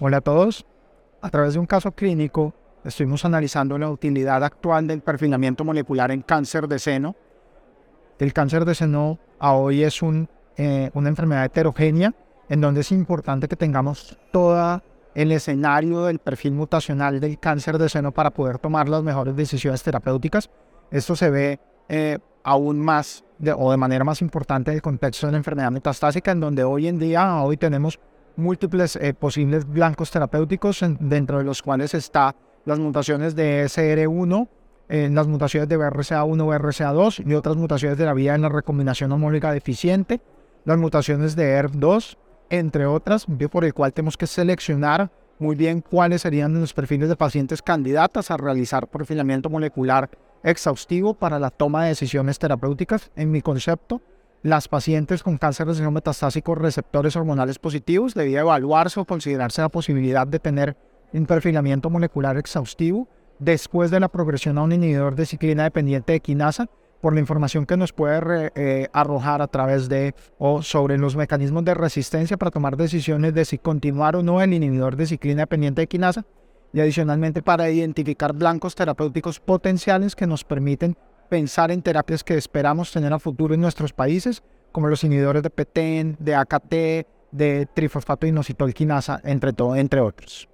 Hola a todos. A través de un caso clínico, estuvimos analizando la utilidad actual del perfilamiento molecular en cáncer de seno. El cáncer de seno a hoy es un, eh, una enfermedad heterogénea en donde es importante que tengamos todo el escenario del perfil mutacional del cáncer de seno para poder tomar las mejores decisiones terapéuticas. Esto se ve eh, aún más o de manera más importante en el contexto de la enfermedad metastásica, en donde hoy en día, hoy tenemos múltiples eh, posibles blancos terapéuticos, dentro de los cuales está las mutaciones de SR1, eh, las mutaciones de BRCA1, BRCA2 y otras mutaciones de la vía en la recombinación homóloga deficiente, las mutaciones de ERF2, entre otras, por el cual tenemos que seleccionar muy bien cuáles serían los perfiles de pacientes candidatas a realizar perfilamiento molecular exhaustivo para la toma de decisiones terapéuticas. En mi concepto, las pacientes con cáncer de seno metastásico receptores hormonales positivos debía evaluarse o considerarse la posibilidad de tener un perfilamiento molecular exhaustivo después de la progresión a un inhibidor de ciclina dependiente de quinasa por la información que nos puede eh, arrojar a través de o sobre los mecanismos de resistencia para tomar decisiones de si continuar o no el inhibidor de ciclina dependiente de quinasa y adicionalmente para identificar blancos terapéuticos potenciales que nos permiten pensar en terapias que esperamos tener a futuro en nuestros países, como los inhibidores de PTEN, de AKT, de trifosfato inositol quinasa, entre, entre otros.